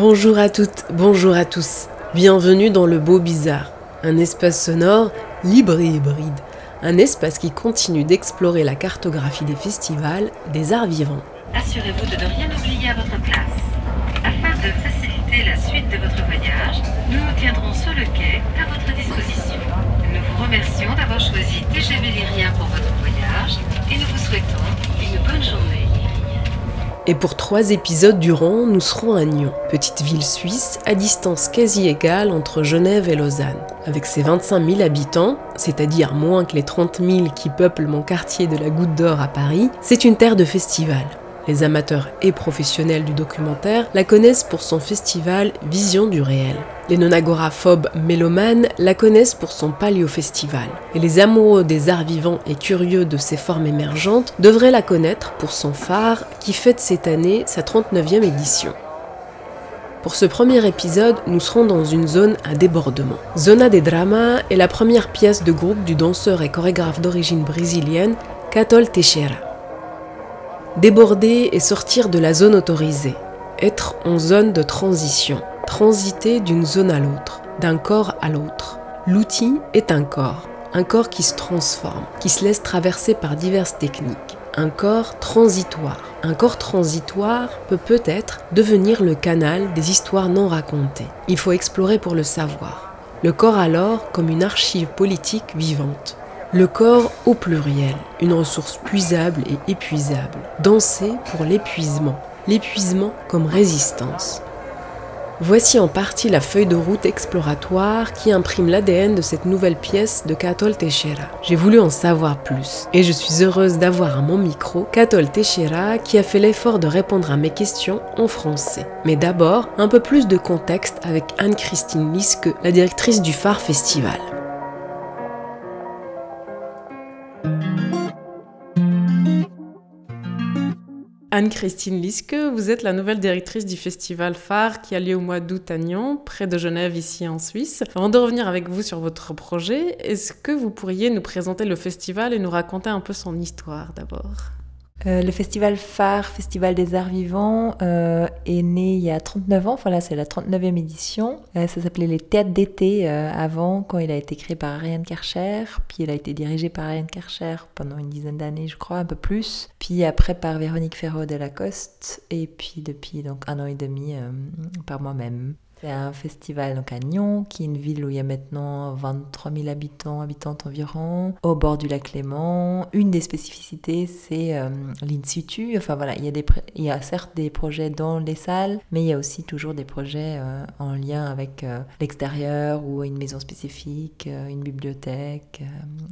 Bonjour à toutes, bonjour à tous. Bienvenue dans le Beau Bizarre, un espace sonore libre et hybride, un espace qui continue d'explorer la cartographie des festivals, des arts vivants. Assurez-vous de ne rien oublier à votre place. Afin de faciliter la suite de votre voyage, nous nous tiendrons sur le quai à votre disposition. Nous vous remercions d'avoir choisi TGV Lyrien pour votre voyage et nous vous souhaitons une bonne journée. Et pour trois épisodes durant, nous serons à Nyon, petite ville suisse à distance quasi égale entre Genève et Lausanne. Avec ses 25 000 habitants, c'est-à-dire moins que les 30 000 qui peuplent mon quartier de la Goutte d'Or à Paris, c'est une terre de festivals. Les amateurs et professionnels du documentaire la connaissent pour son festival Vision du réel. Les non-agoraphobes mélomanes la connaissent pour son paléo-festival. Et les amoureux des arts vivants et curieux de ses formes émergentes devraient la connaître pour son phare qui fête cette année sa 39e édition. Pour ce premier épisode, nous serons dans une zone à débordement. Zona de Drama est la première pièce de groupe du danseur et chorégraphe d'origine brésilienne Catol Teixeira. Déborder et sortir de la zone autorisée. Être en zone de transition. Transiter d'une zone à l'autre, d'un corps à l'autre. L'outil est un corps. Un corps qui se transforme, qui se laisse traverser par diverses techniques. Un corps transitoire. Un corps transitoire peut peut-être devenir le canal des histoires non racontées. Il faut explorer pour le savoir. Le corps alors comme une archive politique vivante. Le corps au pluriel, une ressource puisable et épuisable. Danser pour l'épuisement. L'épuisement comme résistance. Voici en partie la feuille de route exploratoire qui imprime l'ADN de cette nouvelle pièce de Catol Teixeira. J'ai voulu en savoir plus et je suis heureuse d'avoir à mon micro Catol Teixeira qui a fait l'effort de répondre à mes questions en français. Mais d'abord, un peu plus de contexte avec Anne-Christine Liske, la directrice du Phare Festival. Anne-Christine Liske, vous êtes la nouvelle directrice du festival phare qui a lieu au mois d'août à Nyon, près de Genève, ici en Suisse. Avant de revenir avec vous sur votre projet, est-ce que vous pourriez nous présenter le festival et nous raconter un peu son histoire d'abord? Euh, le festival phare, Festival des Arts Vivants, euh, est né il y a 39 ans. Voilà, c'est la 39e édition. Euh, ça s'appelait les Théâtres d'été avant, quand il a été créé par Ariane Karcher. Puis il a été dirigé par Ariane Karcher pendant une dizaine d'années, je crois, un peu plus. Puis après par Véronique Ferraud de Lacoste. Et puis depuis donc un an et demi par moi-même. C'est un festival donc à Nyon, qui est une ville où il y a maintenant 23 000 habitants, habitantes environ, au bord du lac Léman. Une des spécificités, c'est euh, l'in situ. Enfin voilà, il y, a des, il y a certes des projets dans les salles, mais il y a aussi toujours des projets euh, en lien avec euh, l'extérieur ou une maison spécifique, euh, une bibliothèque,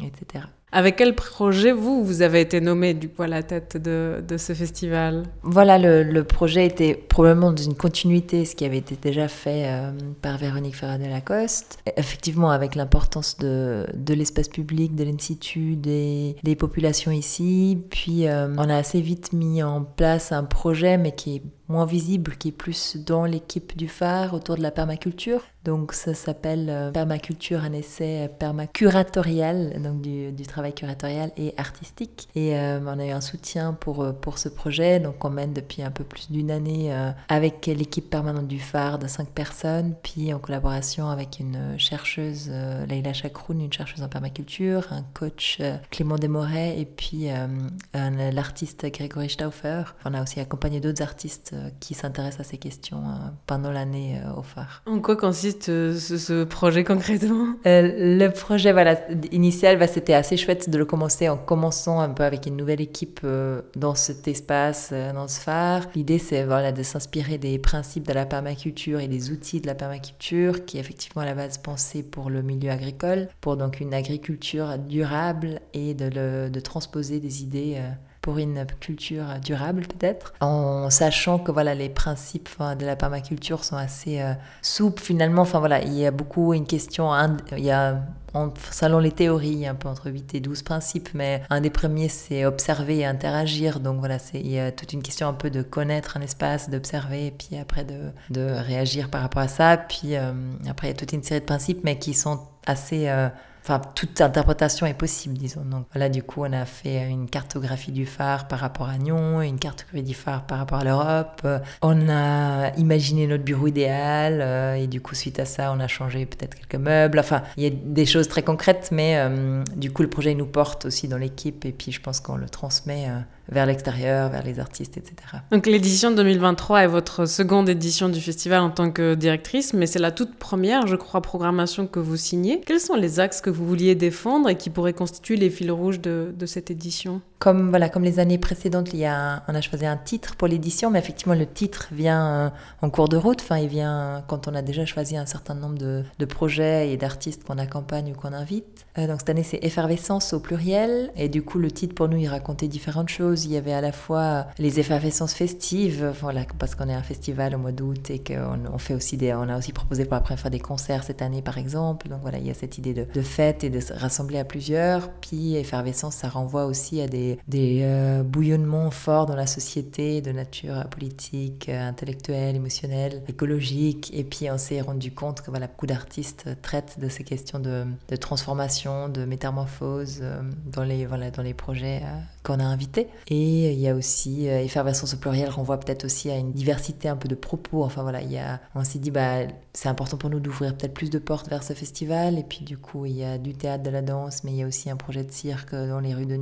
etc. Avec quel projet, vous, vous avez été nommé du coup à la tête de, ce festival? Voilà, le, projet était probablement dans une continuité, ce qui avait été déjà fait euh, par Véronique Ferrat de Lacoste. Effectivement, avec l'importance de, l'espace public, de l'institut, des, des populations ici. Puis, euh, on a assez vite mis en place un projet, mais qui est moins visible, qui est plus dans l'équipe du phare autour de la permaculture. Donc ça s'appelle euh, Permaculture, un essai permacuratorial, donc du, travail curatorial et artistique. Et euh, on a eu un soutien pour, euh, pour ce projet, donc on mène depuis un peu plus d'une année euh, avec l'équipe permanente du phare de cinq personnes, puis en collaboration avec une chercheuse, euh, Leïla Chakroun, une chercheuse en permaculture, un coach euh, Clément Desmoret, et puis euh, l'artiste Grégory Stauffer. On a aussi accompagné d'autres artistes euh, qui s'intéressent à ces questions euh, pendant l'année euh, au phare. En quoi consiste euh, ce, ce projet concrètement? Euh, le projet voilà, initial, bah, c'était assez chouette de le commencer en commençant un peu avec une nouvelle équipe euh, dans cet espace, euh, dans ce phare. L'idée, c'est voilà, de s'inspirer des principes de la permaculture et des outils de la permaculture, qui est effectivement à la base pensé pour le milieu agricole, pour donc une agriculture durable et de, le- de transposer des idées euh, pour une culture durable peut-être, en sachant que voilà les principes de la permaculture sont assez souples finalement. Enfin voilà, il y a beaucoup une question, il y a en salon les théories, un peu entre 8 et 12 principes, mais un des premiers, c'est observer et interagir. Donc voilà, il y a toute une question un peu de connaître un espace, d'observer, et puis après de, de, réagir par rapport à ça. Puis euh, après, il y a toute une série de principes, mais qui sont assez... Euh, Enfin, toute interprétation est possible, disons. Donc là, du coup, on a fait une cartographie du phare par rapport à Nyon, une cartographie du phare par rapport à l'Europe. On a imaginé notre bureau idéal euh, et du coup, suite à ça, on a changé peut-être quelques meubles. Enfin, il y a des choses très concrètes, mais euh, du coup, le projet nous porte aussi dans l'équipe et puis je pense qu'on le transmet. Euh, vers l'extérieur, vers les artistes, etc. Donc l'édition 2023 est votre seconde édition du festival en tant que directrice, mais c'est la toute première, je crois, programmation que vous signez. Quels sont les axes que vous vouliez défendre et qui pourraient constituer les fils rouges de, de cette édition? Comme, voilà, comme les années précédentes, il y a on a choisi un titre pour l'édition, mais effectivement, le titre vient euh, en cours de route. Enfin, il vient quand on a déjà choisi un certain nombre de, projets et d'artistes qu'on accompagne ou qu'on invite. Euh, donc, cette année, c'est Effervescence au pluriel. Et du coup, le titre, pour nous, il racontait différentes choses. Il y avait à la fois les effervescences festives, voilà, parce qu'on est un festival au mois d'août et qu'on on fait aussi des, on a aussi proposé pour la première fois des concerts cette année, par exemple. Donc, voilà, il y a cette idée de, de fête et de se rassembler à plusieurs. Puis, effervescence, ça renvoie aussi à des des, euh, bouillonnements forts dans la société de nature politique, euh, intellectuelle, émotionnelle, écologique. Et puis on s'est rendu compte que voilà, beaucoup d'artistes traitent de ces questions de, transformation, de métamorphose euh, dans, les, voilà, dans les projets qu'on a invités. Et il y a aussi, effervescence au pluriel renvoie peut-être aussi à une diversité un peu de propos. Enfin voilà, il y a, on s'est dit, bah, c'est important pour nous d'ouvrir peut-être plus de portes vers ce festival. Et puis du coup, il y a du théâtre, de la danse, mais il y a aussi un projet de cirque dans les rues de.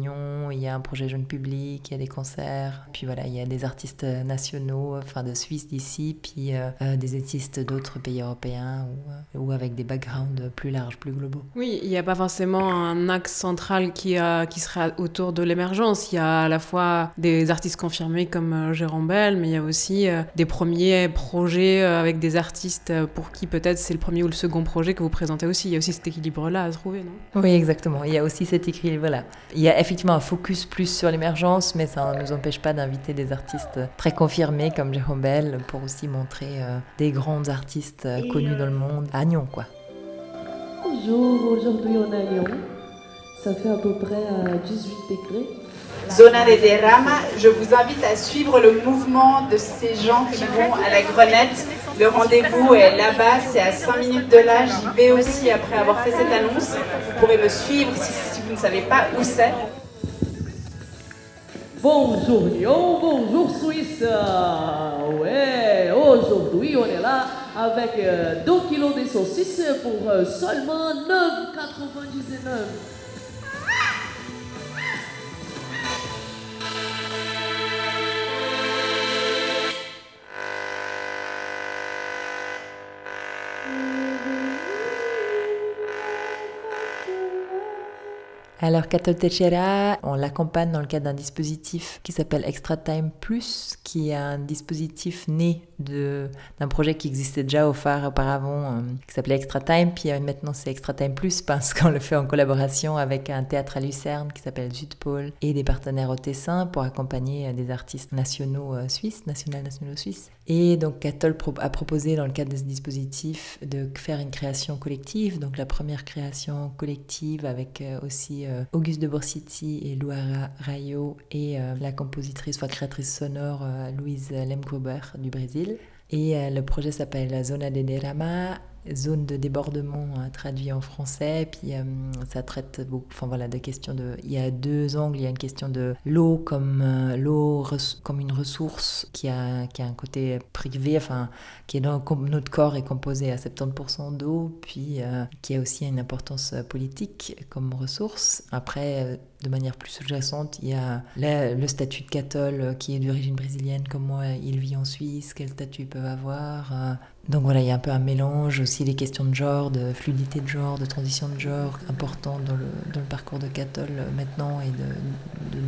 Il y a un projet jeune public, il y a des concerts, puis voilà, il y a des artistes nationaux, enfin de Suisse d'ici, puis euh, euh, des artistes d'autres pays européens ou, euh, ou, avec des backgrounds plus larges, plus globaux. Oui, il n'y a pas forcément un axe central qui, a, qui serait autour de l'émergence. Il y a à la fois des artistes confirmés comme Jérôme Bell, mais il y a aussi des premiers projets avec des artistes pour qui peut-être c'est le premier ou le second projet que vous présentez aussi. Il y a aussi cet équilibre-là à trouver, non? Oui, exactement. Il y a aussi cet équilibre-là. Il y a effectivement un focus plus sur l'émergence, mais ça ne nous empêche pas d'inviter des artistes très confirmés comme Jérôme Bell pour aussi montrer euh, des grands artistes euh, connus dans le monde à Nyon. Quoi. Bonjour, aujourd'hui on est à Lyon. Ça fait à peu près 18 euh, degrés. Zona de Derrama, je vous invite à suivre le mouvement de ces gens qui vont à la Grenette. Le rendez-vous est là-bas, c'est à 5 minutes de là. J'y vais aussi après avoir fait cette annonce. Vous pourrez me suivre si vous ne savez pas où c'est. Bonjour Lyon, bonjour Suisse. Ouais, aujourd'hui on est là avec 2 euh, kilos de saucisses pour euh, seulement 9,99. Alors, Catol Techera, on l'accompagne dans le cadre d'un dispositif qui s'appelle Extra Time Plus, qui est un dispositif né d'un projet qui existait déjà au phare auparavant, euh, qui s'appelait Extra Time. Puis euh, maintenant, c'est Extra Time Plus parce qu'on le fait en collaboration avec un théâtre à Lucerne qui s'appelle Zutpol et des partenaires au Tessin pour accompagner euh, des artistes nationaux suisses, nationaux nationaux suisses. Et donc, Catol a proposé, dans le cadre de ce dispositif, de faire une création collective. Donc, la première création collective avec aussi Auguste de Borsiti et Luara Rayo et la compositrice, enfin créatrice sonore Louise Lemgruber du Brésil. Et euh, le projet s'appelle Zona de Derrama zone de débordement euh, traduit en français. Puis euh, ça traite enfin voilà, de questions de. Il y a deux angles. Il y a une question de l'eau comme l'eau comme une ressource qui a qui a un côté privé, enfin qui est dans notre corps est composé à 70% d'eau, puis qui a aussi une importance politique comme ressource. Après de manière plus sous-jacente, il y a le statut de cathol euh, qui est d'origine brésilienne, comment il vit en Suisse, quel statut ils peuvent avoir. Euh. Donc voilà, il y a un peu un mélange, aussi les questions de genre, de fluidité de genre, de transition de genre, important dans le, dans le parcours de cathol euh, maintenant et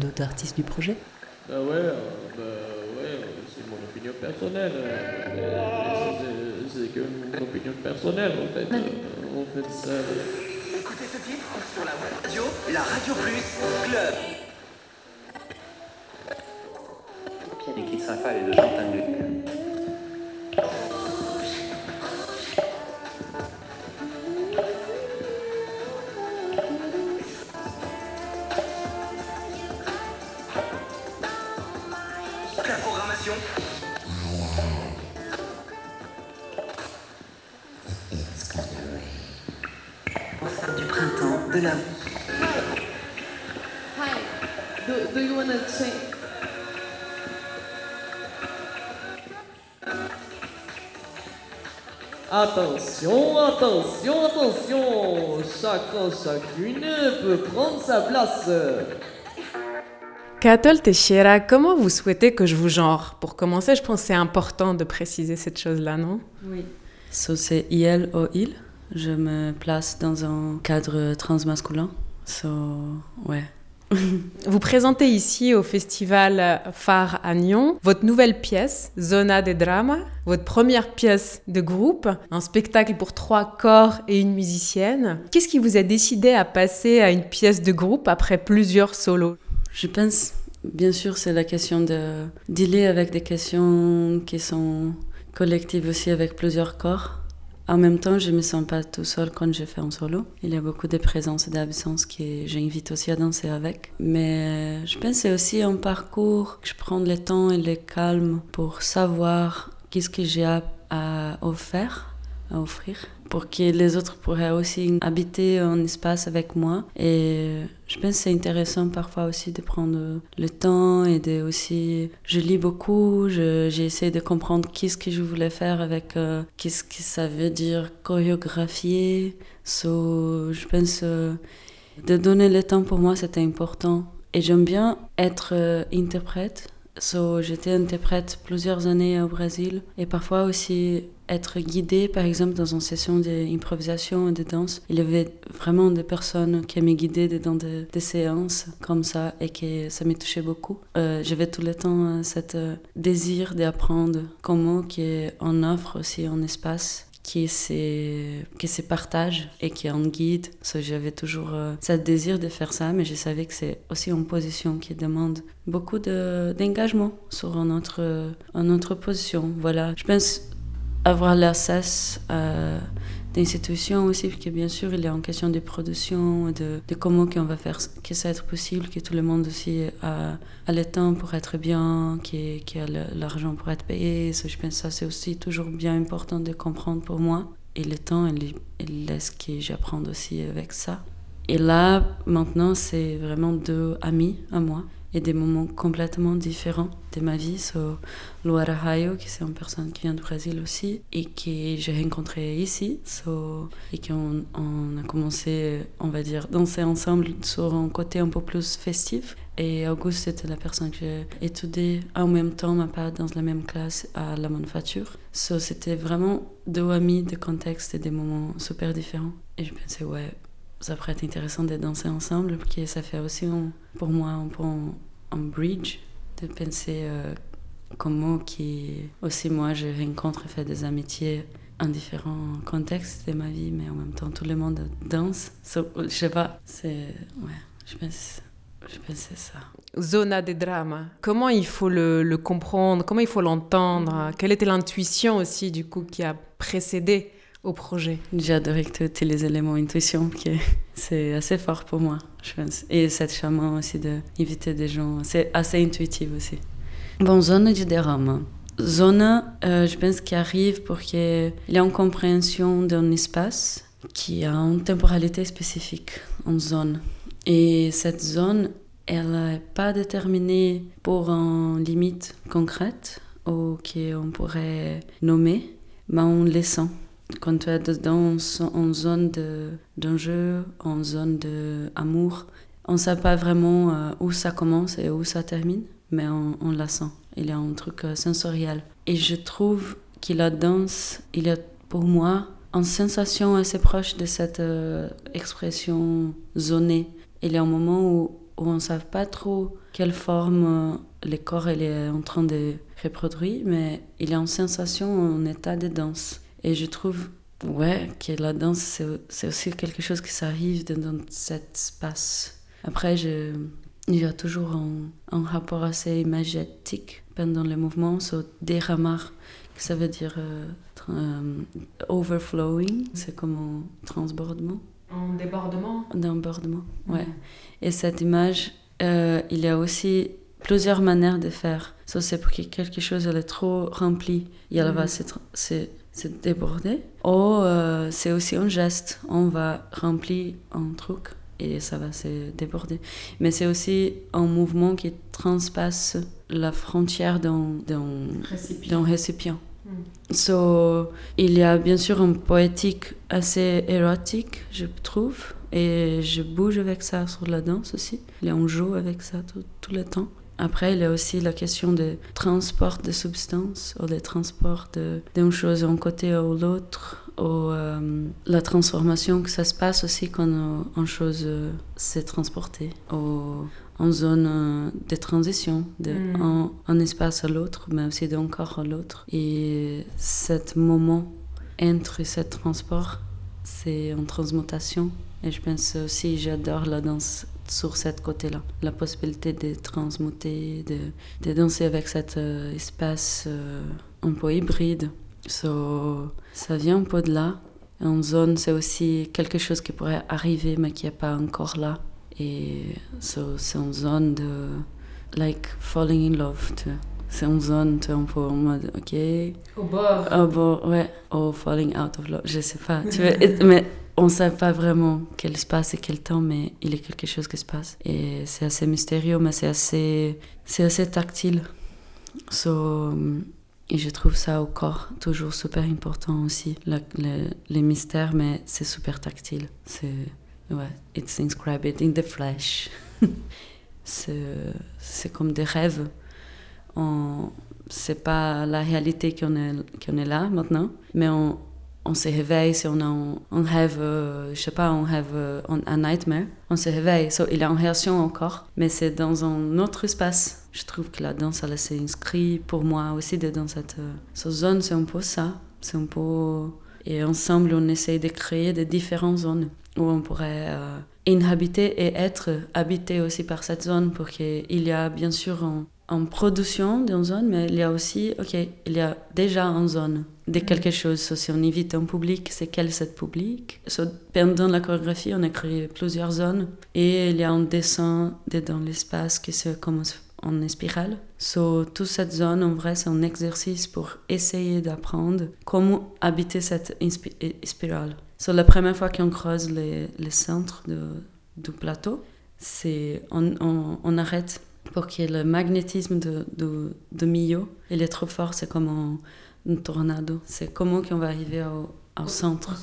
d'autres artistes du projet. Bah ouais, bah ouais c'est mon opinion personnelle. C'est que mon opinion personnelle en fait. En fait ça sur la radio, la Radio Plus Club. Cinq fois les deux chants tendus. Printemps, de la Hi. Do, do you want to sing? Attention, attention, attention. Chacun, chacune peut prendre sa place. Catol Teixeira, comment vous souhaitez que je vous genre? Pour commencer, je pense que c'est important de préciser cette chose-là, non? Oui. So, c'est il ou il. Je me place dans un cadre transmasculin. So, ouais. Vous présentez ici au festival Phare à Nyon votre nouvelle pièce, Zona de Drama, votre première pièce de groupe, un spectacle pour trois corps et une musicienne. Qu'est-ce qui vous a décidé à passer à une pièce de groupe après plusieurs solos? Je pense, bien sûr, c'est la question de dealer avec des questions qui sont collectives aussi avec plusieurs corps. En même temps, je me sens pas tout seul quand je fais un solo. Il y a beaucoup de présence et d'absence que j'invite aussi à danser avec. Mais je pense que c'est aussi un parcours que je prends le temps et le calme pour savoir qu'est-ce que j'ai à offrir, à offrir, pour que les autres pourraient aussi habiter un espace avec moi. Et je pense que c'est intéressant parfois aussi de prendre le temps et de aussi. Je lis beaucoup, j'ai essayé de comprendre qu'est-ce que je voulais faire avec euh, qu'est-ce que ça veut dire chorégraphier. So, je pense euh, de donner le temps pour moi c'était important. Et j'aime bien être euh, interprète. So, j'étais interprète plusieurs années au Brésil et parfois aussi être guidée, par exemple, dans une session d'improvisation et de danse. Il y avait vraiment des personnes qui me guidaient dans des, séances comme ça et que ça me touchait beaucoup. Euh, J'avais tout le temps euh, cet euh, désir d'apprendre comment qu'on offre aussi un espace qui se, partage et qui en guide. So, J'avais toujours euh, ce désir de faire ça, mais je savais que c'est aussi une position qui demande beaucoup de- d'engagement sur autre, une autre position. Voilà. Je pense avoir l'accès à d'institutions aussi, parce que bien sûr, il a une question de production, de, comment qu'on va faire que ça être possible, que tout le monde aussi a, le temps pour être bien, y a l'argent pour être payé. Je pense que ça, c'est aussi toujours bien important de comprendre pour moi. Et le temps, il, il laisse que j'apprenne aussi avec ça. Et là, maintenant, c'est vraiment deux amis à moi et des moments complètement différents de ma vie. So, Luara Hayo, qui c'est une personne qui vient du Brésil aussi et que j'ai rencontré ici. So, et qu'on on a commencé, on va dire, danser ensemble sur un côté un peu plus festif. Et Auguste, c'était la personne que j'ai étudiée en même temps, ma part, dans la même classe à la manufacture. So, c'était vraiment deux amis de contexte et des moments super différents. Et je pensais, ouais, ça pourrait être intéressant de danser ensemble, parce que ça fait aussi pour moi un un, un bridge de penser euh, comment qui aussi moi je rencontre et fais des amitiés en différents contextes de ma vie, mais en même temps tout le monde danse. So, je sais pas, c'est ouais, je pense, je c'est ça. Zona de drama. Comment il faut le, le comprendre? Comment il faut l'entendre? Quelle était l'intuition aussi du coup qui a précédé au projet J'adorais que tu utilises le mot intuition, qui est- c'est assez fort pour moi, je pense. Et cette charmant aussi d'inviter des gens, c'est assez intuitif aussi. Bon, zone de drama. Zone, euh, je pense qu'il arrive pour qu'il y ait une compréhension d'un espace qui a une temporalité spécifique, une zone. Et cette zone, elle n'est pas déterminée pour une limite concrète ou qu'on pourrait nommer, mais on le sent. Quand tu es dans une zone de- d'enjeu, en zone d'amour, on ne sait pas vraiment euh, où ça commence et où ça termine, mais on, on la sent. Il y a un truc euh, sensoriel. Et je trouve que la danse, il y a pour moi une sensation assez proche de cette euh, expression zonée. Il y a un moment où, on ne sait pas trop quelle forme le corps est en train de reproduire, mais il y a une sensation, un état de danse. Et je trouve, ouais, que la danse, c'est aussi quelque chose qui s'arrive dans, cet espace. Après, je il y a toujours un, un rapport assez imagétique pendant le mouvement, so déramar, ça veut dire euh, euh, overflowing, c'est comme un transbordement. Un débordement Un débordement, ouais. Et cette image, euh, il y a aussi plusieurs manières de faire. So, c'est pour que quelque chose elle est trop rempli, et elle va se, se, se déborder. Ou euh, c'est aussi un geste, on va remplir un truc et ça va se déborder. Mais c'est aussi un mouvement qui transpasse la frontière d'un récipient. récipient. Mm. So, il y a bien sûr une poétique assez érotique, je trouve, et je bouge avec ça sur la danse aussi. Et on joue avec ça tout, tout le temps. Après, il y a aussi la question de transport de substances, ou de transport d'une chose d'un côté ou l'autre, ou euh, la transformation que ça se passe aussi quand une chose euh, s'est transportée, ou en zone euh, de transition, de Mm. un, un espace à l'autre, mais aussi d'un corps à l'autre. Et ce moment entre ce transport, c'est une transmutation. Et je pense aussi, j'adore la danse sur cette côté-là. La possibilité de transmuter, de, de danser avec cet euh, espace euh, un peu hybride. So, ça vient un peu de là. En zone, c'est aussi quelque chose qui pourrait arriver, mais qui n'est pas encore là. Et so, c'est une zone de, like, falling in love. C'est une zone, tu vois, un peu en mode, ok. Au bord. Au bord, ouais. Ou falling out of love, je sais pas. Tu et- mais on ne sait pas vraiment quel espace et quel temps, mais il y a quelque chose qui se passe. Et c'est assez mystérieux, mais c'est assez, c'est assez tactile. So, et je trouve ça au corps toujours super important aussi, la- le- les mystères, mais c'est super tactile. C'est, ouais, it's inscribed in the flesh. c'est, comme des rêves. On, c'est pas la réalité qu'on est, qu'on est là maintenant, mais on se réveille si on a un, rêve, euh, je sais pas, un rêve, euh, un, nightmare, on se réveille. Il a une réaction encore, mais c'est dans un autre espace. Je trouve que la danse, elle s'est inscrite pour moi aussi dans cette, euh, cette zone, c'est un peu ça. C'est un peu... Et ensemble, on essaye de créer des différentes zones où on pourrait inhabiter et être habité aussi par cette zone, pour qu'il y a bien sûr en, en production d'une zone, mais il y a aussi, ok, il y a déjà une zone de quelque chose. So, si on invite un public, c'est quel cette public? So, Pendant la chorégraphie, on a créé plusieurs zones et il y a un dessin de- dans l'espace qui se commence en spirale. So, toute cette zone, en vrai, c'est un exercice pour essayer d'apprendre comment habiter cette eh, spirale. So, la première fois qu'on creuse les, les centres de, du plateau, c'est on, on, on arrête pour que le magnétisme de, de, de milieu, il est trop fort, c'est comme un, un tornado. C'est comment qu'on va arriver au, au centre.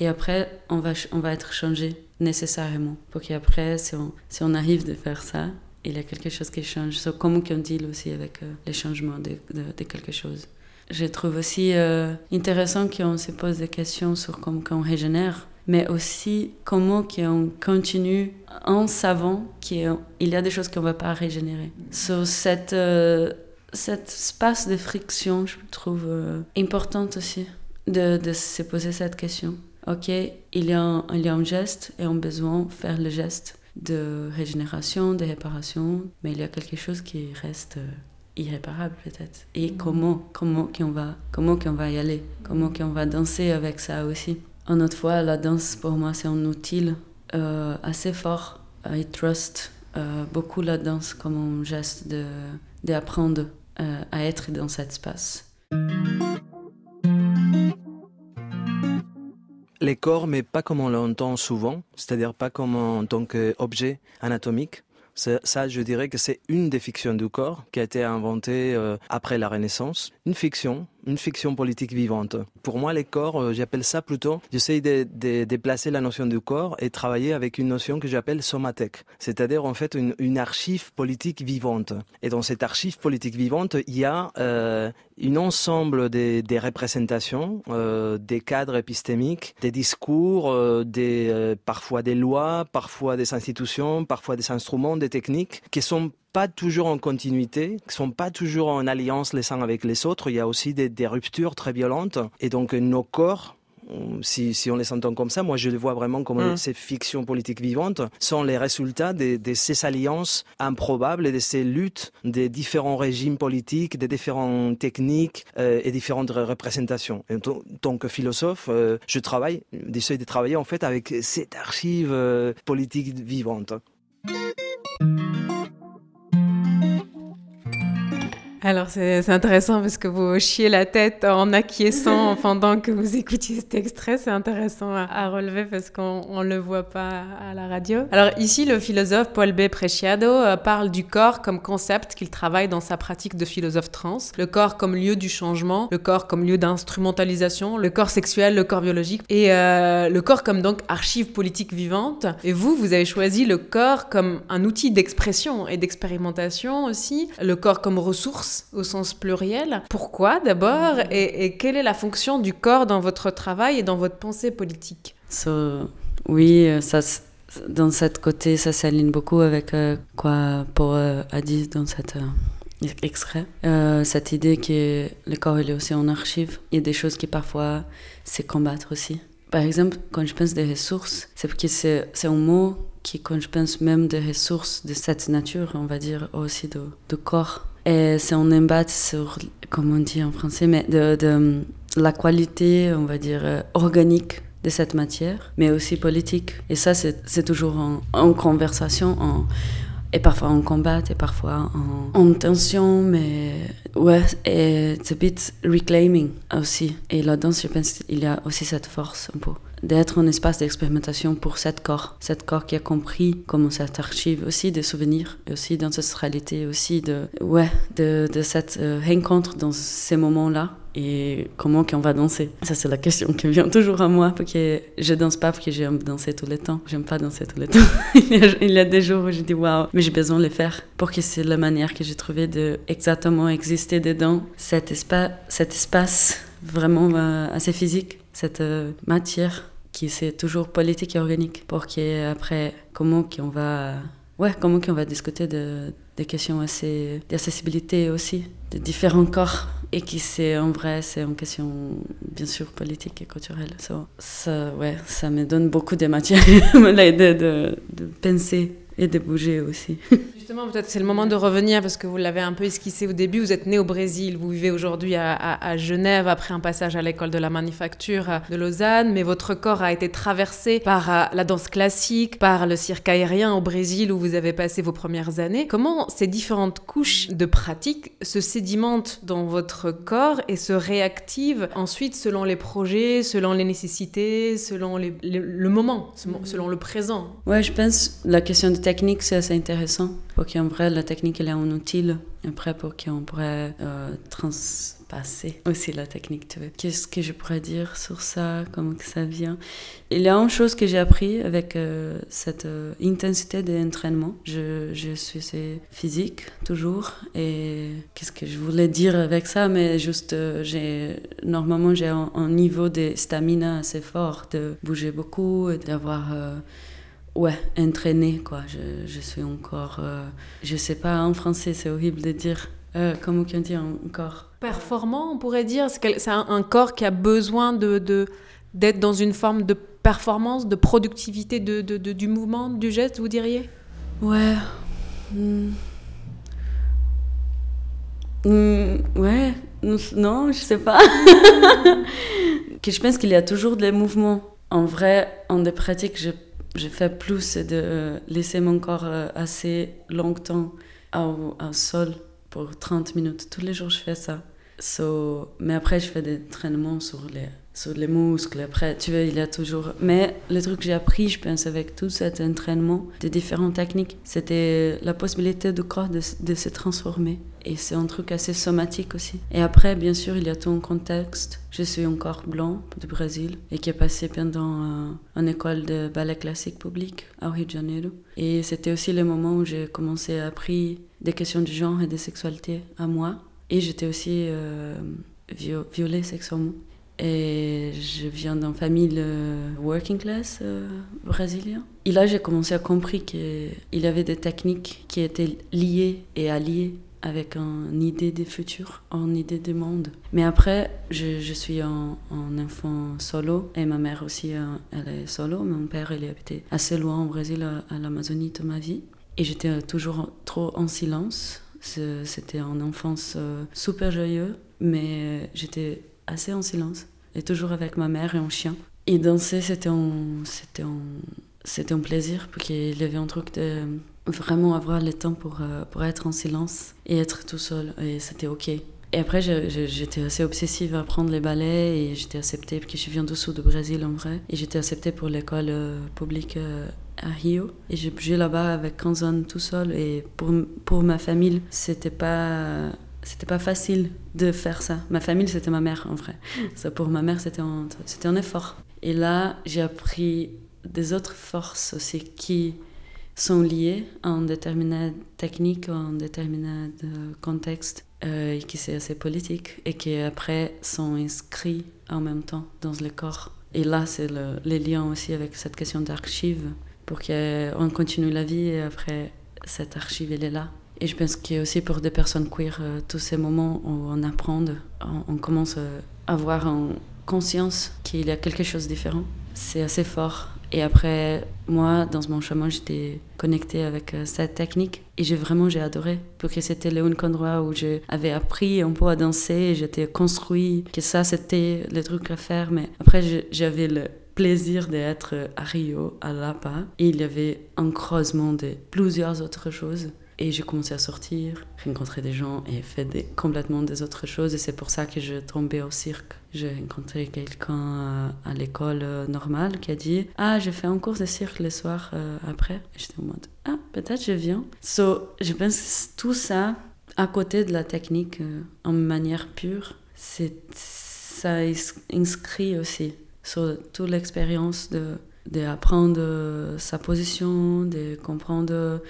Et après, on va, on va être changé nécessairement. Pour qu'après, si on, si on arrive de faire ça, il y a quelque chose qui change. So, comment qu'on deal aussi avec euh, les changements de, de, quelque chose. Je trouve aussi euh, intéressant qu'on se pose des questions sur comment qu'on régénère, mais aussi comment qu'on continue en savant qu'il y a des choses qu'on ne va pas régénérer. So, cette, euh, cet espace de friction, je trouve euh, important aussi de, de se poser cette question. Ok, il y, a un, il y a un geste et on a besoin de faire le geste de régénération, de réparation, mais il y a quelque chose qui reste euh, irréparable peut-être. Et comment, comment qu'on va, comment qu'on va y aller, comment qu'on va danser avec ça aussi. Une autre fois, la danse pour moi c'est un outil euh, assez fort. I trust euh, beaucoup la danse comme un geste de d'apprendre euh, à être dans cet espace. Les corps, mais pas comme on l'entend souvent, c'est-à-dire pas comme en tant qu'objet anatomique. Ça, ça, je dirais que c'est une des fictions du corps qui a été inventée euh, après la Renaissance. Une fiction, une fiction politique vivante. Pour moi, les corps, euh, j'appelle ça plutôt, j'essaye de, déplacer la notion du corps et travailler avec une notion que j'appelle somathèque, c'est-à-dire en fait une, archive politique vivante. Et dans cette archive politique vivante, il y a euh, un ensemble des, représentations, euh, des cadres épistémiques, des discours, des, parfois des lois, parfois des institutions, parfois des instruments, des techniques qui sont pas toujours en continuité, qui sont pas toujours en alliance les uns avec les autres. Il y a aussi des, des ruptures très violentes. Et donc nos corps si, si, on les entend comme ça, moi je les vois vraiment comme Mm. ces fictions politiques vivantes, sont les résultats de, de ces alliances improbables et de ces luttes des différents régimes politiques, des différentes techniques euh, et différentes représentations. Et en tant- en tant que philosophe, euh, je travaille, j'essaie de travailler en fait avec cette archive euh, politique vivante. Alors c'est intéressant parce que vous hochiez la tête en acquiesçant pendant que vous écoutiez cet extrait. C'est intéressant à, à relever parce qu'on ne le voit pas à la radio. Alors ici, le philosophe Paul B. Preciado euh, parle du corps comme concept qu'il travaille dans sa pratique de philosophe trans. Le corps comme lieu du changement, le corps comme lieu d'instrumentalisation, le corps sexuel, le corps biologique et euh, le corps comme donc archive politique vivante. Et vous, vous avez choisi le corps comme un outil d'expression et d'expérimentation aussi, le corps comme ressource au sens pluriel. Pourquoi d'abord et, et quelle est la fonction du corps dans votre travail et dans votre pensée politique? So, oui, euh, ça, dans cette côté, ça s'aligne beaucoup avec euh, quoi Paul euh, a dit dans cet euh, extrait. Euh, cette idée que le corps il est aussi en archive. Il y a des choses qui parfois c'est combattre aussi. Par exemple, quand je pense des ressources, c'est parce que c'est c'est un mot qui, quand je pense même des ressources de cette nature, on va dire aussi de, de corps. Et c'est un embat sur, comment on dit en français, mais de, de la qualité, on va dire, euh, organique de cette matière, mais aussi politique. Et ça, c'est toujours en, conversation, en, et parfois en combat, et parfois en, en tension, mais ouais, et c'est bit reclaiming aussi. Et là-dedans, je pense qu'il y a aussi cette force un peu d'être un espace d'expérimentation pour cet corps, cet corps qui a compris comment cette archive aussi des souvenirs, aussi d'ancestralité, aussi de, ouais, de, de cette euh, rencontre dans ces moments-là et comment qu'on va danser. Ça, c'est la question qui vient toujours à moi, parce que je danse pas parce que j'aime danser tout le temps. J'aime pas danser tout le temps. il, y a, des jours où je dis waouh, mais j'ai besoin de le faire, parce que c'est la manière que j'ai trouvé de exactement exister dedans, cet, espa cet espace vraiment euh, assez physique, cette euh, matière qui c'est toujours politique et organique, pour qu'après, comment qu'on va... Ouais, comment qu'on va discuter de, des questions assez d'accessibilité aussi, de différents corps, et qui c'est en vrai, c'est une question bien sûr politique et culturelle. So, ça, ouais, ça me donne beaucoup de matière de, de, de penser et de bouger aussi. Justement, peut-être c'est le moment de revenir parce que vous l'avez un peu esquissé au début. Vous êtes né au Brésil, vous vivez aujourd'hui à, Genève après un passage à l'école de la manufacture de Lausanne, mais votre corps a été traversé par euh, la danse classique, par le cirque aérien au Brésil où vous avez passé vos premières années. Comment ces différentes couches de pratique se sédimentent dans votre corps et se réactivent ensuite selon les projets, selon les nécessités, selon le moment, selon le présent? Ouais, je pense la question de technique, c'est assez intéressant. Pour qu'en vrai, la technique, elle est un outil. Après, pour qu'on pourrait euh, transpasser aussi la technique, tu vois. Qu'est-ce que je pourrais dire sur ça? Comment ça vient? Il y a une chose que j'ai appris avec euh, cette euh, intensité d'entraînement. Je, je suis physique, toujours. Et qu'est-ce que je voulais dire avec ça? Mais juste, j'ai normalement, j'ai un, un, niveau de stamina assez fort, de bouger beaucoup, et d'avoir ouais, entraîné, quoi. Je, je suis encore, euh, je sais pas en français, c'est horrible de dire, euh, comment on dit encore Performant, on pourrait dire, c'est un, un, corps qui a besoin de, d'être dans une forme de performance, de productivité de, de, de, du mouvement, du geste, vous diriez? Ouais. Mmh. Mmh, ouais, non, je sais pas. que je pense qu'il y a toujours des mouvements. En vrai, en des pratiques, je j'ai fait plus de laisser mon corps assez longtemps au, au, sol pour 30 minutes. Tous les jours, je fais ça. So, mais après, je fais des entraînements sur les, sur les muscles. Après, tu vois, il y a toujours... Mais le truc que j'ai appris, je pense, avec tout cet entraînement de différentes techniques, c'était la possibilité du corps de, de se transformer. Et c'est un truc assez somatique aussi. Et après, bien sûr, il y a tout un contexte. Je suis un corps blanc du Brésil et qui est passé pendant euh, une école de ballet classique public à Rio de Janeiro. Et c'était aussi le moment où j'ai commencé à apprendre des questions de genre et de sexualité à moi. Et j'étais aussi euh, violée sexuellement. Et je viens d'une famille working class euh, brésilienne. Et là, j'ai commencé à comprendre qu'il y avait des techniques qui étaient liées et alliées avec une idée du futur, une idée du monde. Mais après, je, suis un, un, enfant solo et ma mère aussi, euh, elle est solo. Mon père, il est habité assez loin au Brésil, à, à l'Amazonie toute ma vie. Et j'étais toujours trop en silence. C'était une enfance euh, super joyeuse, mais j'étais assez en silence. Et toujours avec ma mère et un chien. Et danser, c'était un, c'était c'était un plaisir, parce qu'il y avait un truc de vraiment avoir le temps pour, euh, pour être en silence et être tout seul. Et c'était OK. Et après, j'étais assez obsessive à apprendre les ballets et j'étais acceptée, parce que je viens du sud du Brésil en vrai. Et j'étais acceptée pour l'école euh, publique euh, à Rio. Et j'ai bougé là-bas avec 15 ans tout seul. Et pour, pour ma famille, c'était pas c'était pas facile de faire ça. Ma famille, c'était ma mère, en vrai. Ça, pour ma mère, c'était un, c'était un effort. Et là, j'ai appris des autres forces aussi qui sont liées à une déterminée technique, à un déterminé contexte, euh, et qui c'est assez politique, et qui après sont inscrits en même temps dans le corps. Et là, c'est le, les liens aussi avec cette question d'archive, pour qu'on continue la vie, et après, cette archive, elle est là. Et je pense qu'il y a aussi pour des personnes queer, euh, tous ces moments où on apprend, on, commence à avoir en conscience qu'il y a quelque chose de différent. C'est assez fort. Et après, moi, dans mon chemin, j'étais connectée avec euh, cette technique et j'ai vraiment j'ai adoré parce que c'était le endroit où j'avais appris un peu à danser, j'étais construit, que ça c'était le truc à faire. Mais après, j'avais le plaisir d'être à Rio, à Lapa, et il y avait un creusement de plusieurs autres choses. Et j'ai commencé à sortir, rencontrer des gens et faire complètement des autres choses. Et c'est pour ça que je tombais au cirque. J'ai rencontré quelqu'un à, l'école euh, normale qui a dit Ah, j'ai fait un cours de cirque le soir euh, après. J'étais en mode Ah, peut-être je viens. So, je pense que tout ça, à côté de la technique euh, en manière pure, c'est, ça inscrit aussi sur toute l'expérience de d'apprendre sa position, de comprendre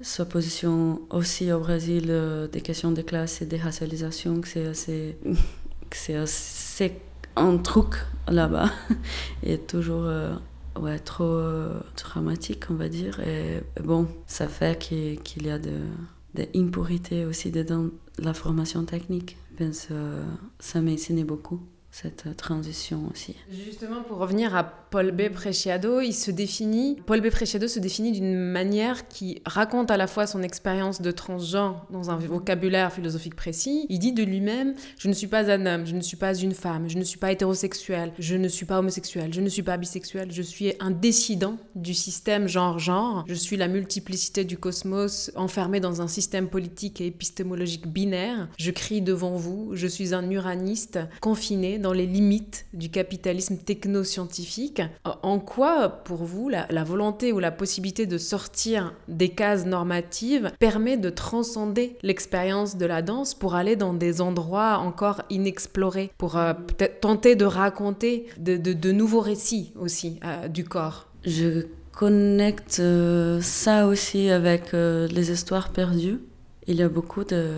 sa position aussi au Brésil euh, des questions de classe et de racialisation, que c'est assez, c'est assez un truc là-bas et toujours euh, ouais, trop euh, dramatique, on va dire. Et bon, ça fait qu'il y a de, des impurités aussi dans la formation technique. Pense ça m'a enseigné beaucoup cette transition aussi. Justement, pour revenir à Paul B. Preciado, il se définit, Paul B. Preciado se définit d'une manière qui raconte à la fois son expérience de transgenre dans un vocabulaire philosophique précis. Il dit de lui-même Je ne suis pas un homme, je ne suis pas une femme, je ne suis pas hétérosexuel, je ne suis pas homosexuel, je ne suis pas bisexuel, je suis un décident du système genre-genre, je suis la multiplicité du cosmos enfermé dans un système politique et épistémologique binaire. Je crie devant vous, je suis un uraniste confiné dans les limites du capitalisme technoscientifique. En quoi, pour vous, la, volonté ou la possibilité de sortir des cases normatives permet de transcender l'expérience de la danse pour aller dans des endroits encore inexplorés, pour euh, peut-être tenter de raconter de, nouveaux récits aussi euh, du corps? Je connecte euh, ça aussi avec les histoires perdues. Il y a beaucoup de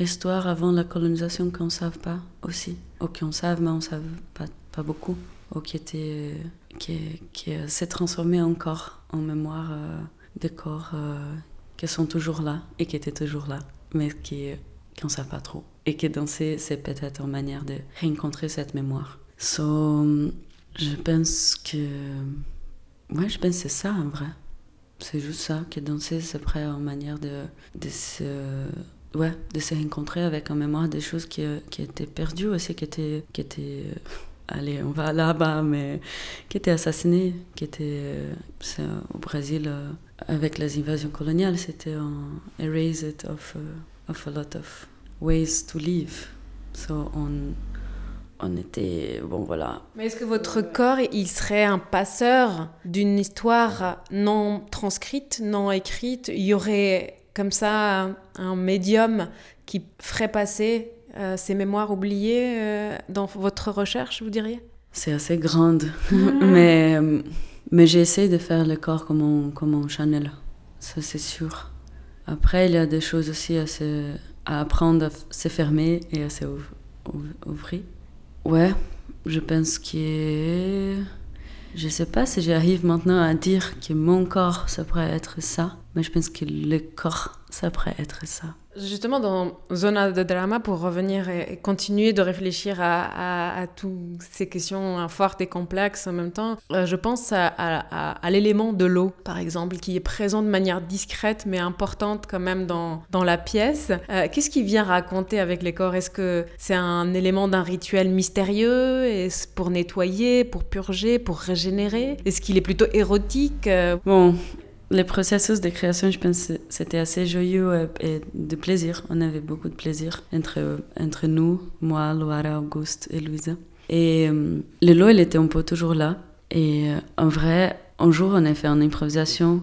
histoire avant la colonisation qu'on ne savent pas aussi, ou qu'on savent mais on ne savent pas, pas beaucoup, qui, était, qui, qui s'est transformé encore en mémoire euh, des corps euh, qui sont toujours là et qui étaient toujours là, mais qui qu'on ne sait pas trop. Et qui danser, c'est peut-être une manière de rencontrer cette mémoire. So, je pense que... Ouais, je pense que c'est ça en vrai. C'est juste ça, que danser, c'est après une manière de, de se ouais, de se rencontrer avec en mémoire des choses qui, euh, qui étaient perdues aussi, qui étaient, qui étaient euh, allez, on va là-bas, mais qui étaient assassinées, qui étaient euh, au Brésil avec les invasions coloniales, c'était un erased of, of a lot of ways to live. So on, on était bon voilà. Mais est-ce que votre corps il serait un passeur d'une histoire non transcrite, non écrite? Il y aurait comme ça un médium qui ferait passer euh, ces mémoires oubliées euh, dans votre recherche, vous diriez? C'est assez grande, mais, mais j'ai essayé de faire le corps comme un, comme un Chanel, ça c'est sûr. Après, il y a des choses aussi à, à apprendre à se fermer et à se ouvrir. Ouais, je pense que je sais pas si j'arrive maintenant à dire que mon corps, ça pourrait être ça, mais je pense que le corps, ça pourrait être ça. Justement, dans Zona de Drama, pour revenir et continuer de réfléchir à, toutes ces questions fortes et complexes en même temps, euh, je pense à, à l'élément de l'eau, par exemple, qui est présent de manière discrète mais importante quand même dans, dans la pièce. Euh, qu'est-ce qui vient raconter avec les corps? Est-ce que c'est un élément d'un rituel mystérieux? Est-ce pour nettoyer, pour purger, pour régénérer? Est-ce qu'il est plutôt érotique? Euh, Bon, les processus de création, je pense, c'était assez joyeux et de plaisir. On avait beaucoup de plaisir entre, entre nous, moi, Loara, Auguste et Louisa. Et euh, le lot, il était un peu toujours là. Et euh, en vrai, un jour, on a fait une improvisation.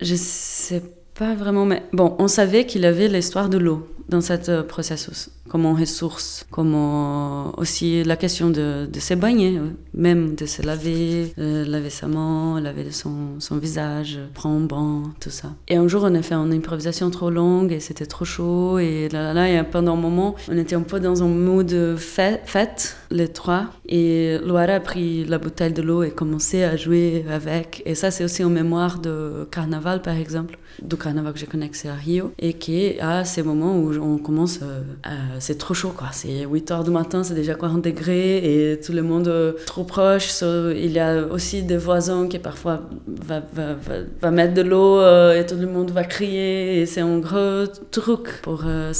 Je sais pas vraiment, mais bon, on savait qu'il avait l'histoire de l'eau dans ce processus comme ressource, comme aussi la question de, de se baigner, même de se laver, euh, laver sa main, laver son, son, visage, prendre un bain, tout ça. Et un jour, on a fait une improvisation trop longue et c'était trop chaud. Et là, là, là, et pendant un moment, on était un peu dans un mood fête, les trois. Et Loara a pris la bouteille de l'eau et commencé à jouer avec. Et ça, c'est aussi en mémoire de carnaval, par exemple, du carnaval que connais, c'est à Rio, et qui à ces moments où on commence euh, à c'est trop chaud, quoi. C'est 8 heures du matin, c'est déjà 40 degrés et tout le monde euh, trop proche. il y a aussi des voisins qui parfois va, va, va, mettre de l'eau euh, et tout le monde va crier et c'est un gros truc pour. Euh,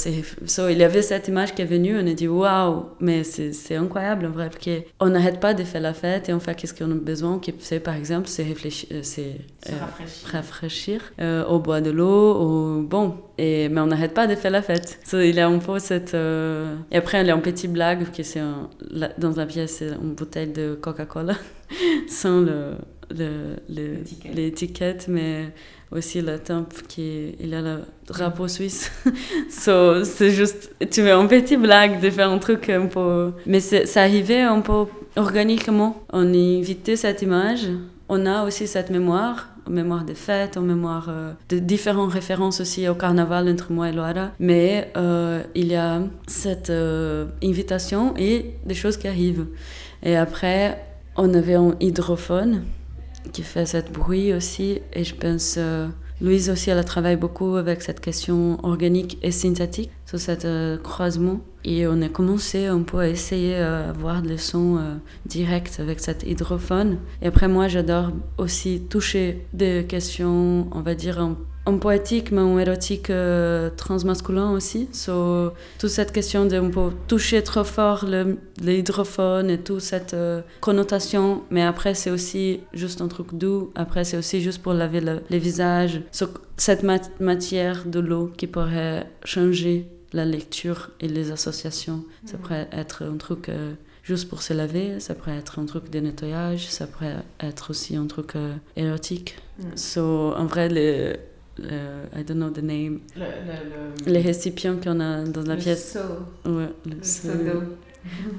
il y avait cette image qui est venue, on a dit waouh, mais c'est incroyable en vrai, parce qu'on n'arrête pas de faire la fête et on fait qu'est-ce qu'on a besoin, qui c'est par exemple, c'est réfléchir, c'est rafraîchir, au bois de l'eau, au bon, et, mais on n'arrête pas de faire la fête. il a un peu cette euh, et après, il y a une petite blague qui c'est dans la pièce, c'est une bouteille de Coca-Cola sans le, l'étiquette, mais aussi la tempe qui il a le drapeau suisse. so, c'est juste, tu fais une petite blague de faire un truc un peu. Mais ça arrivait un peu organiquement. On invitait cette image, on a aussi cette mémoire en mémoire des fêtes, en mémoire euh, de différentes références aussi au carnaval entre moi et Loara. Mais euh, il y a cette euh, invitation et des choses qui arrivent. Et après, on avait un hydrophone qui fait cette bruit aussi. Et je pense, Louise aussi, elle travaille beaucoup avec cette question organique et synthétique, sur cet croisement. Et on a commencé un peu à essayer d'avoir des sons euh, directs avec cet hydrophone. Et après, moi, j'adore aussi toucher des questions, on va dire, en, poétique, mais en érotique euh, transmasculin aussi. So, toute cette question de on peut toucher trop fort l'hydrophone et toute cette euh, connotation. Mais après, c'est aussi juste un truc doux. Après, c'est aussi juste pour laver le, les visages. cette matière de l'eau qui pourrait changer la lecture et les associations. Ça mhm. pourrait être un truc euh, juste pour se laver, ça pourrait être un truc de nettoyage, ça pourrait être aussi un truc érotique. Mm. So, en vrai, les, I don't know the name. les récipients qu'on a dans la pièce. Ouais, le, le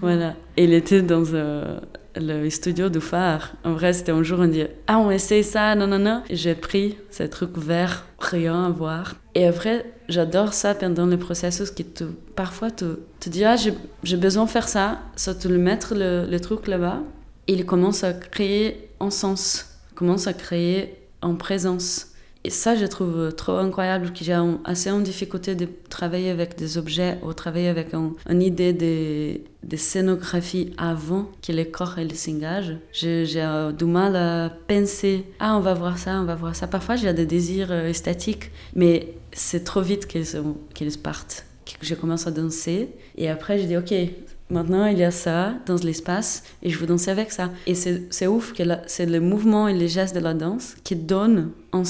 voilà. Et il était dans euh, le studio du phare. En vrai, c'était un jour, on dit Ah, on essaye ça, non, non, non. J'ai pris ce truc vert, rien à voir. Et après, j'adore ça pendant le processus qui te, parfois te, te dit Ah, j'ai besoin de faire ça. Ça te le mettre le, le truc là-bas. Il commence à créer en sens, commence à créer en présence. Et ça, je trouve trop incroyable, que j'ai assez en difficulté de travailler avec des objets ou travailler avec une idée de, de, scénographie avant que le corps et s'engagent. J'ai du mal à penser, ah, on va voir ça, on va voir ça. Parfois, j'ai des désirs euh, esthétiques, mais c'est trop vite qu'ils partent. Que je commence à danser et après, je dis, ok, Maintenant, il y a ça dans l'espace et je veux danser avec ça. Et c'est ouf que c'est le mouvement et les gestes de la danse qui donnent un,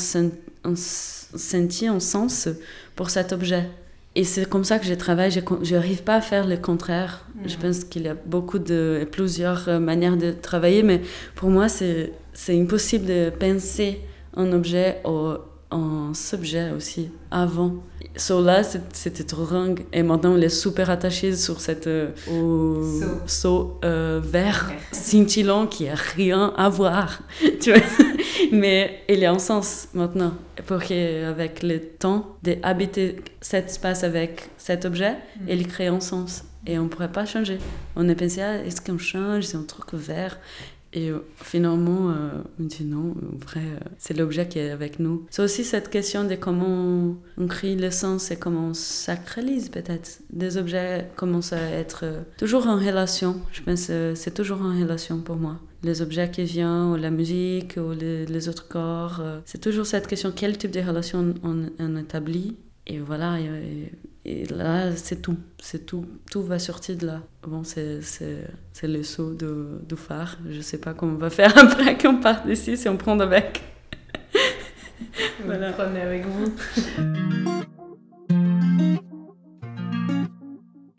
un, sentier, un sens pour cet objet. Et c'est comme ça que je travaille. Je n'arrive pas à faire le contraire. Je pense qu'il y a beaucoup de plusieurs euh, manières de travailler, mais pour moi, c'est impossible de penser un objet au un subjet aussi avant. So là, c'était trop dingue. Et maintenant, il est super attaché sur cette euh, euh, vert scintillant qui a rien à voir. tu vois? Mais il y a un sens maintenant. Pour qu'avec le temps d'habiter cet espace avec cet objet, mm. il crée un sens. Et on ne pourrait pas changer. On a pensé, ah, est-ce qu'on change? C'est un truc vert Et euh, finalement, euh, on dit non, en vrai, euh, c'est l'objet qui est avec nous. C'est aussi cette question de comment on crée le sens et comment on sacralise peut-être. Des objets commencent à être toujours en relation. Je pense que c'est toujours en relation pour moi. Les objets qui viennent, ou la musique, ou les, autres corps. c'est toujours cette question, quel type de relation on, on établit? Et voilà, et, là, c'est tout. C'est tout. Tout va sortir de là. Bon, c'est le saut de, de phare. Je sais pas comment on va faire après qu'on parte d'ici, si on prend avec. voilà. Prenez avec vous.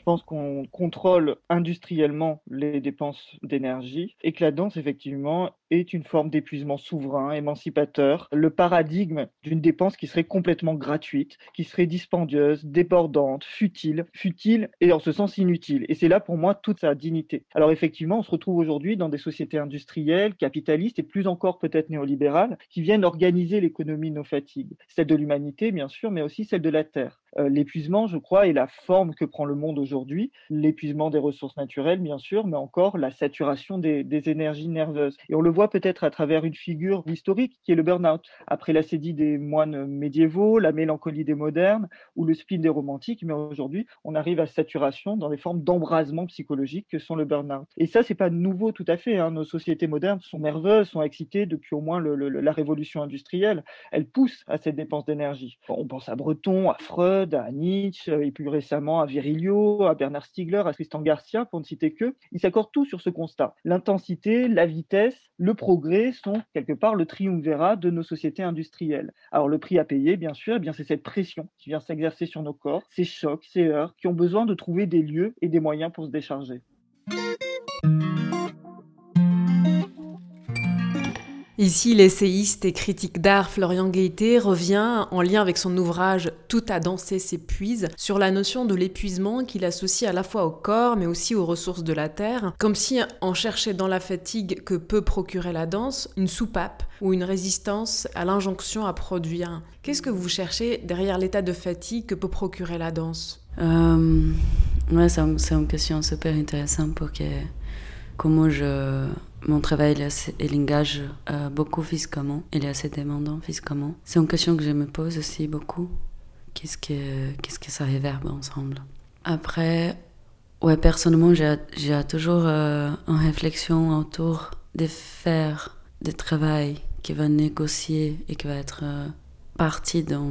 Je pense qu'on contrôle industriellement les dépenses d'énergie et que la danse, effectivement, est une forme d'épuisement souverain, émancipateur, le paradigme d'une dépense qui serait complètement gratuite, qui serait dispendieuse, débordante, futile, futile et en ce sens inutile. Et c'est là pour moi toute sa dignité. Alors effectivement, on se retrouve aujourd'hui dans des sociétés industrielles, capitalistes et plus encore peut-être néolibérales, qui viennent organiser l'économie nos fatigues, celle de l'humanité bien sûr, mais aussi celle de la Terre. Euh, l'épuisement, je crois, est la forme que prend le monde aujourd'hui. L'épuisement des ressources naturelles, bien sûr, mais encore la saturation des, énergies nerveuses. Et on le voit peut-être à travers une figure historique qui est le burn-out. Après la sédie des moines médiévaux, la mélancolie des modernes ou le spin des romantiques, mais aujourd'hui, on arrive à saturation dans des formes d'embrasement psychologique que sont le burn-out. Et ça, c'est pas nouveau tout à fait. Hein. Nos sociétés modernes sont nerveuses, sont excitées depuis au moins la révolution industrielle. Elles poussent à cette dépense d'énergie. On pense à Breton, à Freud, à Nietzsche, et plus récemment à Virilio, à Bernard Stiegler, à Tristan Garcia, pour ne citer que, ils s'accordent tous sur ce constat. L'intensité, la vitesse, le progrès sont quelque part le triumvirat de nos sociétés industrielles. Alors le prix à payer, bien sûr, eh bien c'est cette pression qui vient s'exercer sur nos corps, ces chocs, ces heures, qui ont besoin de trouver des lieux et des moyens pour se décharger. Ici, l'essayiste et critique d'art Florian Gaité revient, en lien avec son ouvrage Tout à danser s'épuise, sur la notion de l'épuisement qu'il associe à la fois au corps mais aussi aux ressources de la terre, comme si on cherchait dans la fatigue que peut procurer la danse une soupape ou une résistance à l'injonction à produire. Qu'est-ce que vous cherchez derrière l'état de fatigue que peut procurer la danse? Euh, ouais, C'est une question super intéressante parce que comment je mon travail il engage euh, beaucoup physiquement, il est assez demandant physiquement. C'est une question que je me pose aussi beaucoup. Qu'est-ce que, qu'est-ce que ça réverbe ensemble? Après, ouais, personnellement, j'ai, toujours euh, une réflexion autour de faire des travail qui va négocier et qui va être euh, partie d'un,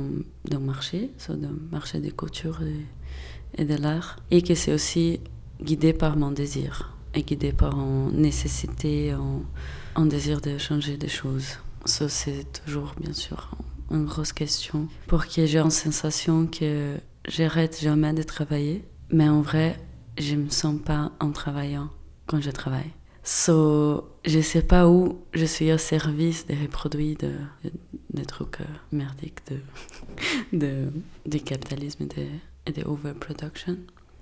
marché, soit d'un marché de couture et, et de l'art, et que c'est aussi guidé par mon désir et guidé par une nécessité, un, désir de changer des choses. Ça, c'est toujours, bien sûr, une grosse question. Pour que j'ai une sensation que j'arrête jamais de travailler, mais en vrai, je me sens pas en travaillant quand je travaille. So, je sais pas où je suis au service des reproduits de, des trucs euh, merdiques de, de, du capitalisme et de, et de.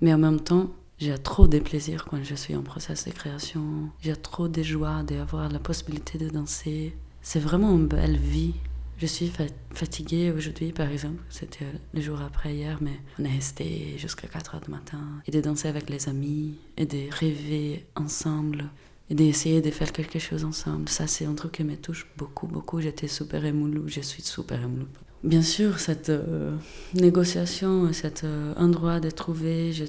Mais en même temps, j'ai trop de plaisir quand je suis en process de création. J'ai trop de joie d'avoir la possibilité de danser. C'est vraiment une belle vie. Je suis fatiguée aujourd'hui, par exemple. C'était le jour après hier, mais on est resté jusqu'à 4 heures du matin. Et de danser avec les amis, et de rêver ensemble, et d'essayer de faire quelque chose ensemble. Ça, c'est un truc qui me touche beaucoup, beaucoup. J'étais super émoulue, je suis super émoulue. Bien sûr, cette euh, négociation, cet euh, endroit de trouver, je,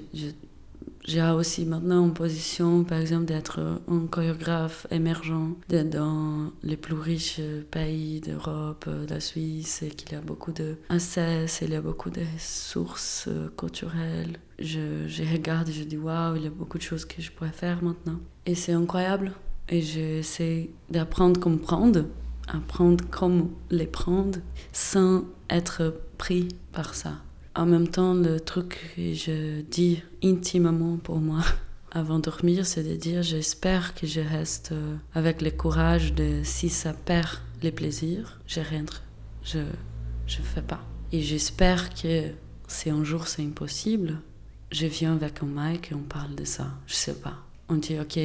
j'ai aussi maintenant une position, par exemple, d'être un chorégraphe émergent dans les plus riches pays d'Europe, de la Suisse, et qu'il y a beaucoup d'accès, il y a beaucoup de ressources culturelles. Je, regarde et je dis waouh, il y a beaucoup de choses que je pourrais faire maintenant. Et c'est incroyable. Et j'essaie d'apprendre à comprendre, apprendre comment les prendre sans être pris par ça. En même temps, le truc que je dis intimement pour moi avant de dormir, c'est de dire j'espère que je reste euh, avec le courage de si ça perd les plaisirs, je rentre, je je fais pas. Et j'espère que si un jour c'est impossible, je viens avec un mic et on parle de ça. Je sais pas. On dit ok,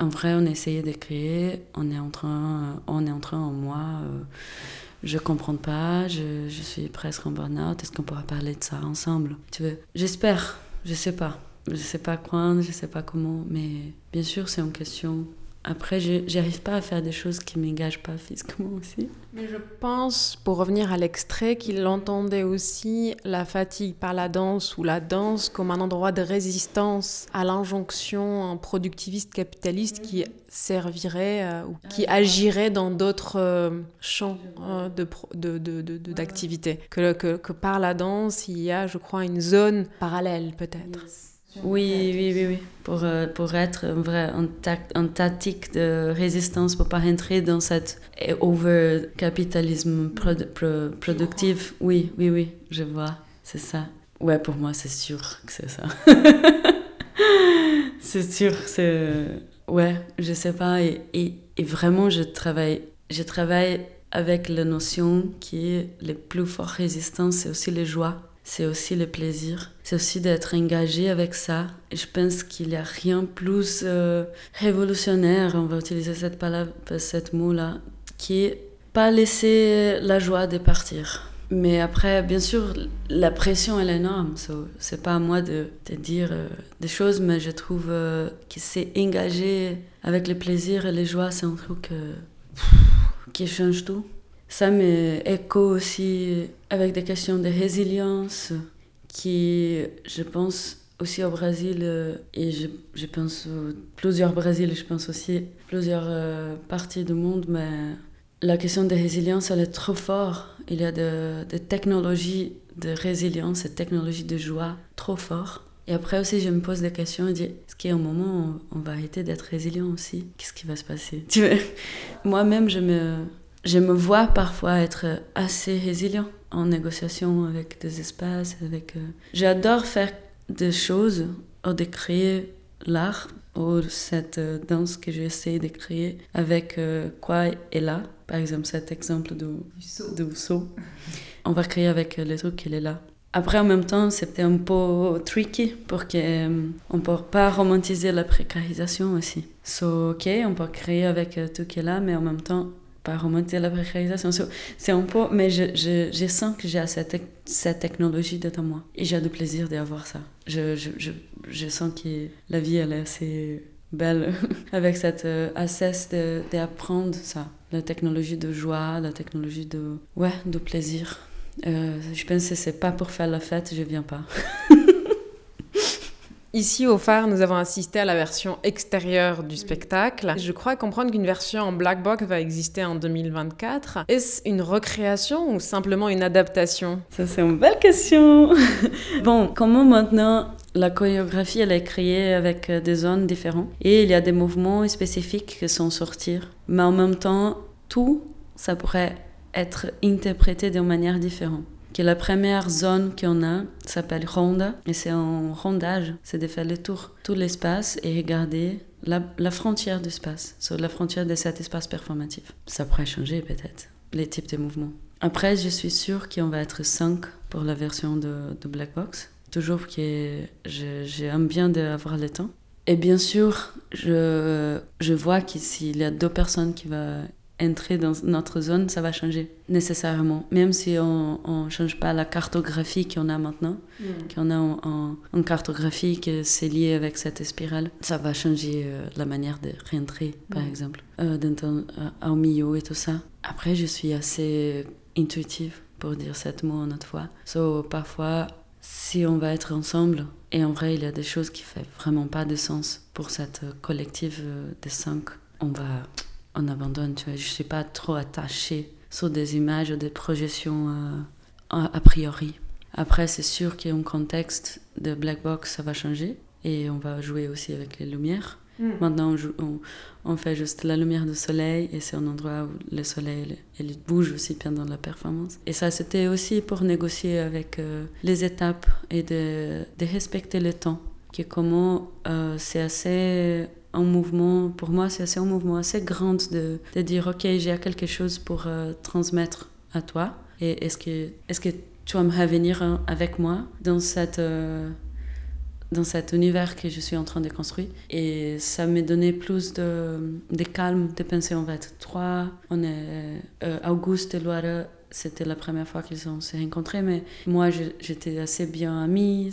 en vrai on essayait de créer, on est en train, on est en train en moi. Euh, je comprends pas, je, je suis presque en burn-out, est-ce qu'on pourra parler de ça ensemble Tu veux? J'espère, je sais pas. Je sais pas quand, je sais pas comment, mais bien sûr, c'est une question Après, j'arrive pas à faire des choses qui m'engagent pas physiquement aussi. Mais je pense, pour revenir à l'extrait, qu'il entendait aussi la fatigue par la danse ou la danse comme un endroit de résistance à l'injonction productiviste capitaliste qui servirait euh, ou qui agirait dans d'autres euh, champs euh, d'activité. De, que, que, par la danse, il y a, je crois, une zone parallèle peut-être. Oui, oui, oui, oui. Pour, euh, pour être un vrai un, tactique de résistance, pour pas rentrer dans cet over-capitalisme productif. Oui, oui, oui, je vois, c'est ça. Ouais, pour moi, c'est sûr que c'est ça. c'est sûr, c'est... Ouais, je sais pas. Et, et, et, vraiment, je travaille, je travaille avec la notion qui est les plus fortes résistances, c'est aussi les joies c'est aussi le plaisir, c'est aussi d'être engagé avec ça. Et je pense qu'il n'y a rien plus euh, révolutionnaire, on va utiliser cette cette mot-là, qui est pas laisser la joie de partir. Mais après, bien sûr, la pression elle est énorme. So, c'est pas à moi de, de dire euh, des choses, mais je trouve euh, que c'est engagé avec le plaisir et les joies, c'est un truc qui change tout. Ça m'écho aussi avec des questions de résilience qui, je pense, aussi au Brésil, euh, et je, je pense plusieurs Brésil, je pense aussi plusieurs euh, parties du monde, mais la question de résilience, elle est trop forte. Il y a des technologies de résilience et technologies de joie trop fortes. Et après aussi, je me pose des questions et dis, est-ce qu'il y a un moment où on va arrêter d'être résilient aussi? Qu'est-ce qui va se passer? Moi-même, je me, je me vois parfois être assez résilient en négociation avec des espaces. Avec, euh, J'adore faire des choses ou de créer l'art ou cette euh, danse que j'essaie de créer avec euh, quoi est là. Par exemple, cet exemple du, du saut. On va créer avec les trucs qu'il est là. Après, en même temps, c'était un peu tricky pour qu'on ne peut pas romantiser la précarisation aussi. So, ok, on peut créer avec tout qui est là, mais en même temps, pas remonter la précarisation. C'est un peu, mais je, je, je sens que j'ai cette, cette technologie dedans moi. Et j'ai du plaisir d'avoir ça. Je, je, sens que la vie, elle est assez belle avec cette euh, d'apprendre ça. La technologie de joie, la technologie de, ouais, de plaisir. Euh, je pense que c'est pas pour faire la fête, je viens pas. Ici, au phare, nous avons assisté à la version extérieure du spectacle. Je crois comprendre qu'une version en black box va exister en 2024. Est-ce une recréation ou simplement une adaptation? Ça, c'est une belle question. bon, comment maintenant la chorégraphie, elle est créée avec euh, des zones différentes et il y a des mouvements spécifiques qui sont sortis. Mais en même temps, tout, ça pourrait être interprété d'une manière différente que la première zone qu'on a s'appelle ronda et c'est un rondage, c'est de faire le tour tout l'espace et regarder la, frontière de l'espace, sur la frontière de cet espace performatif. Ça pourrait changer peut-être les types de mouvements. Après, je suis sûre qu'on va être 5 pour la version de, Black Box. Toujours que j'aime bien d'avoir le temps. Et bien sûr, je, vois que s'il y a deux personnes qui vont entrer dans notre zone, ça va changer nécessairement. Même si on ne change pas la cartographie qu'on a maintenant, mm. qu'on a en, en, cartographie que c'est lié avec cette spirale, ça va changer euh, la manière de rentrer, par mm. exemple, euh, euh, au milieu et tout ça. Après, je suis assez intuitive pour dire cette mot en autre fois. So, parfois, si on va être ensemble, et en vrai, il y a des choses qui font vraiment pas de sens pour cette collective de cinq, on va on abandonne. Tu vois. Je ne suis pas trop attachée sur des images ou des projections euh, a, priori. Après, c'est sûr qu'il y a un contexte de black box, ça va changer. Et on va jouer aussi avec les lumières. Mm. Maintenant, on, on, fait juste la lumière du soleil et c'est un endroit où le soleil il bouge aussi pendant la performance. Et ça, c'était aussi pour négocier avec euh, les étapes et de, de, respecter le temps. Que comment euh, c'est assez un mouvement, pour moi, c'est assez un mouvement assez grand de, de dire, OK, j'ai quelque chose pour euh, transmettre à toi. Et est-ce que, est que tu aimerais venir hein, avec moi dans cette, euh, dans cet univers que je suis en train de construire? Et ça m'a donné plus de, de calme de penser en fait. Trois, on est euh, Auguste et Loire c'était la première fois qu'ils s'est rencontrés, mais moi j'étais assez bien amie.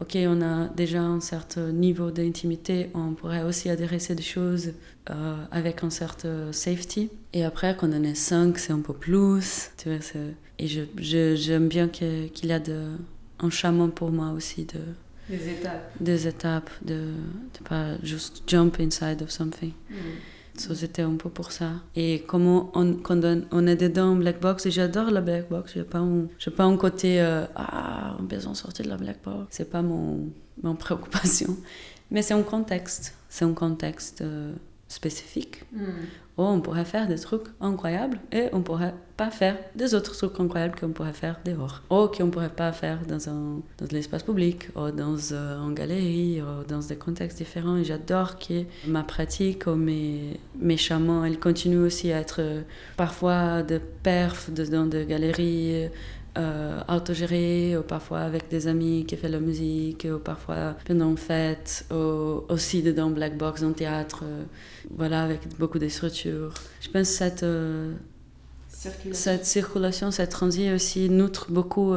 ok, on a déjà un certain niveau d'intimité, on pourrait aussi adresser des choses euh, avec un certain safety. Et après, quand on est cinq, c'est un peu plus. Tu vois, et j'aime bien qu'il y a de, un chemin pour moi aussi de. Des étapes. Des étapes, de ne pas juste jump inside of something. Mm c'était un peu pour ça. Et comment on, quand on est dedans Black Box, et j'adore la Black Box, je pas pas un côté euh, ah, on besoin de sortir de la Black Box. C'est pas mon, mon préoccupation. Mais c'est un contexte. C'est un contexte euh, spécifique. Hmm. Oh, on pourrait faire des trucs incroyables et on pourrait pas faire des autres trucs incroyables qu'on pourrait faire dehors. Ou qu'on pourrait pas faire dans, dans l'espace public, ou dans euh, une galerie, ou dans des contextes différents. J'adore que ma pratique ou mes, mes chamans, elles continuent aussi à être euh, parfois de perf dans des galeries euh, autogéré, ou parfois avec des amis qui font la musique, ou parfois pendant une fête, ou aussi dedans Black Box dans le théâtre, euh, voilà, avec beaucoup de structures. Je pense que cette, euh, cette circulation, cette transit aussi nutre beaucoup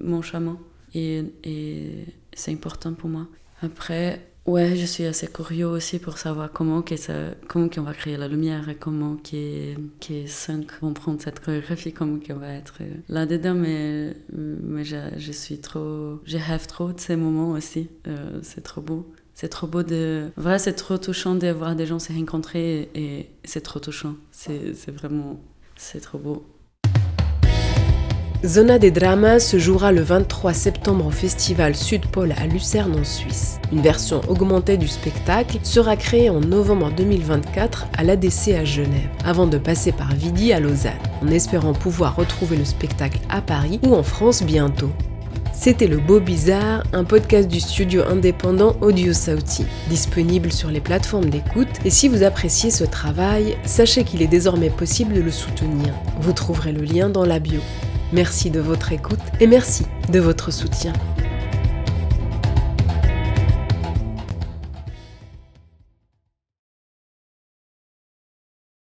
mon chaman. Et, et c'est important pour moi. Après, Ouais, je suis assez curieux aussi pour savoir comment, que ça, comment qu'on va créer la lumière et comment que, que 5 vont prendre cette chorégraphie, comment qu'on va être euh, là-dedans. Mais, mais je, je, suis trop. Je rêve trop de ces moments aussi. Euh, c'est trop beau. C'est trop beau de. Voilà, c'est trop touchant de voir des gens se rencontrer et, et c'est trop touchant. C'est vraiment. C'est trop beau. Zona des Dramas se jouera le 23 septembre au festival Sud-Pôle à Lucerne en Suisse. Une version augmentée du spectacle sera créée en novembre 2024 à l'ADC à Genève, avant de passer par Vidi à Lausanne, en espérant pouvoir retrouver le spectacle à Paris ou en France bientôt. C'était Le Beau Bizarre, un podcast du studio indépendant Audio Sauti, disponible sur les plateformes d'écoute. Et si vous appréciez ce travail, sachez qu'il est désormais possible de le soutenir. Vous trouverez le lien dans la bio. Merci de votre écoute et merci de votre soutien.